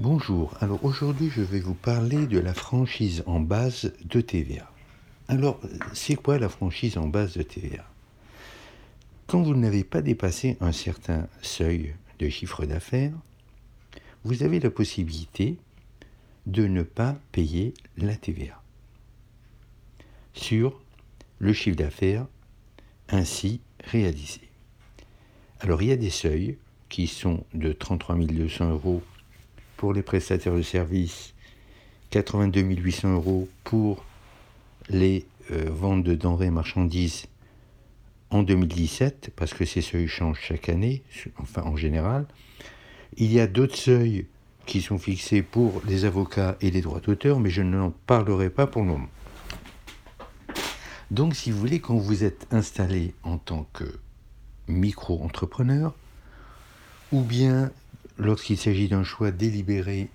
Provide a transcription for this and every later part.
Bonjour, alors aujourd'hui je vais vous parler de la franchise en base de TVA. Alors, c'est quoi la franchise en base de TVA Quand vous n'avez pas dépassé un certain seuil de chiffre d'affaires, vous avez la possibilité de ne pas payer la TVA sur le chiffre d'affaires ainsi réalisé. Alors il y a des seuils qui sont de 33 200 euros pour les prestataires de services, 82 800 euros pour les euh, ventes de denrées et marchandises en 2017, parce que ces seuils changent chaque année, enfin en général. Il y a d'autres seuils qui sont fixés pour les avocats et les droits d'auteur, mais je n'en parlerai pas pour le moment. Donc, si vous voulez, quand vous êtes installé en tant que micro-entrepreneur, ou bien lorsqu'il s'agit d'un choix délibéré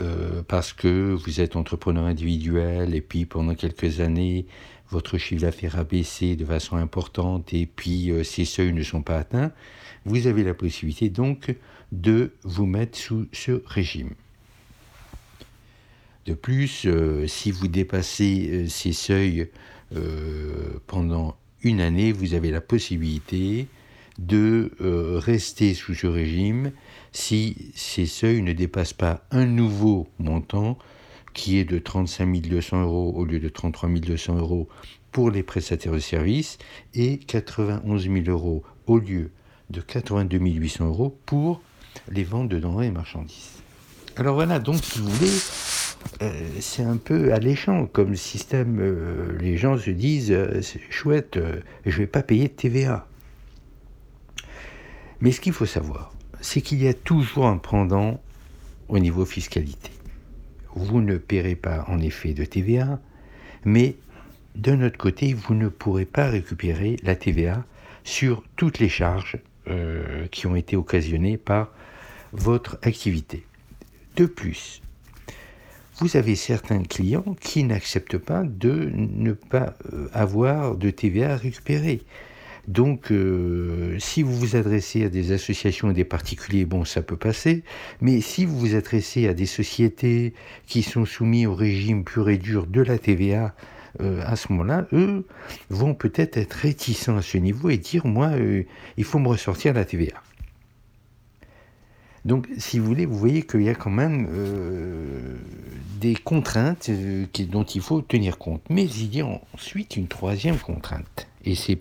euh, parce que vous êtes entrepreneur individuel et puis pendant quelques années, votre chiffre d'affaires a baissé de façon importante et puis euh, ces seuils ne sont pas atteints, vous avez la possibilité donc de vous mettre sous ce régime. De plus, euh, si vous dépassez ces seuils pendant une année, vous avez la possibilité de rester sous ce régime si ces seuils ne dépassent pas un nouveau montant qui est de 35 200 euros au lieu de 33 200 euros pour les prestataires de services et 91 000 euros au lieu de 82 800 euros pour les ventes de denrées et marchandises. Alors voilà, donc si vous voulez, euh, c'est un peu alléchant comme système. Euh, les gens se disent, euh, c'est chouette, je ne vais pas payer de TVA. Mais ce qu'il faut savoir, c'est qu'il y a toujours un pendant au niveau fiscalité. Vous ne paierez pas en effet de TVA, mais d'un autre côté, vous ne pourrez pas récupérer la TVA sur toutes les charges euh, qui ont été occasionnées par votre activité. De plus, vous avez certains clients qui n'acceptent pas de ne pas euh, avoir de TVA à récupérer. Donc, euh, si vous vous adressez à des associations et des particuliers, bon, ça peut passer. Mais si vous vous adressez à des sociétés qui sont soumises au régime pur et dur de la TVA, euh, à ce moment-là, eux vont peut-être être réticents à ce niveau et dire, moi, euh, il faut me ressortir la TVA. Donc, si vous voulez, vous voyez qu'il y a quand même des contraintes dont il faut tenir compte. Mais il y a ensuite une troisième contrainte. Et c'est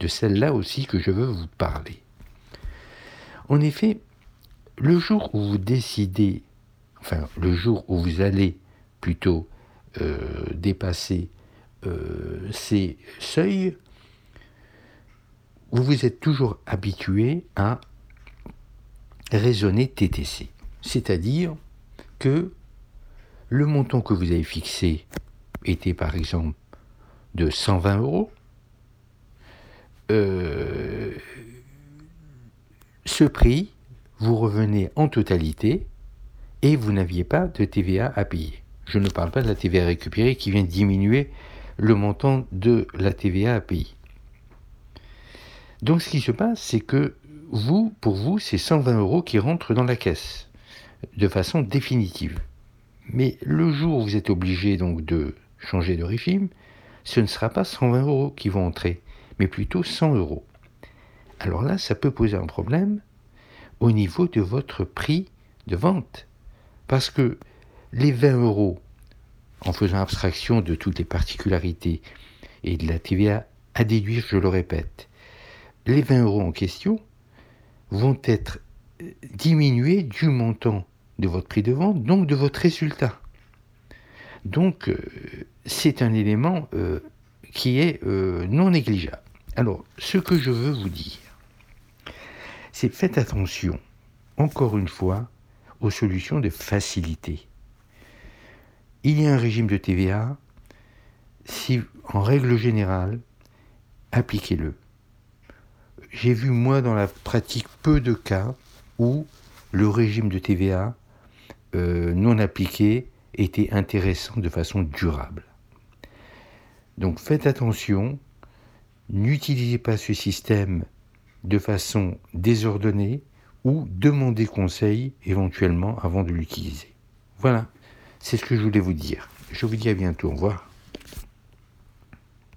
de celle-là aussi que je veux vous parler. En effet, le jour où vous décidez, enfin le jour où vous allez plutôt euh, dépasser euh, ces seuils, vous vous êtes toujours habitué à raisonner TTC. C'est-à-dire que le montant que vous avez fixé était par exemple de 120 euros, euh, ce prix, vous revenez en totalité et vous n'aviez pas de TVA à payer. Je ne parle pas de la TVA récupérée qui vient diminuer le montant de la TVA à payer. Donc ce qui se passe, c'est que vous, pour vous, c'est 120 euros qui rentrent dans la caisse de façon définitive. Mais le jour où vous êtes obligé donc de changer de régime, ce ne sera pas 120 euros qui vont entrer mais plutôt 100 euros. Alors là, ça peut poser un problème au niveau de votre prix de vente. Parce que les 20 euros, en faisant abstraction de toutes les particularités et de la TVA à déduire, je le répète, les 20 euros en question vont être diminués du montant de votre prix de vente, donc de votre résultat. Donc, euh, c'est un élément euh, qui est euh, non négligeable. Alors, ce que je veux vous dire, c'est faites attention, encore une fois, aux solutions de facilité. Il y a un régime de TVA, si en règle générale, appliquez-le. J'ai vu moi dans la pratique peu de cas où le régime de TVA euh, non appliqué était intéressant de façon durable. Donc faites attention, N'utilisez pas ce système de façon désordonnée ou demandez conseil éventuellement avant de l'utiliser. Voilà, c'est ce que je voulais vous dire. Je vous dis à bientôt, au revoir.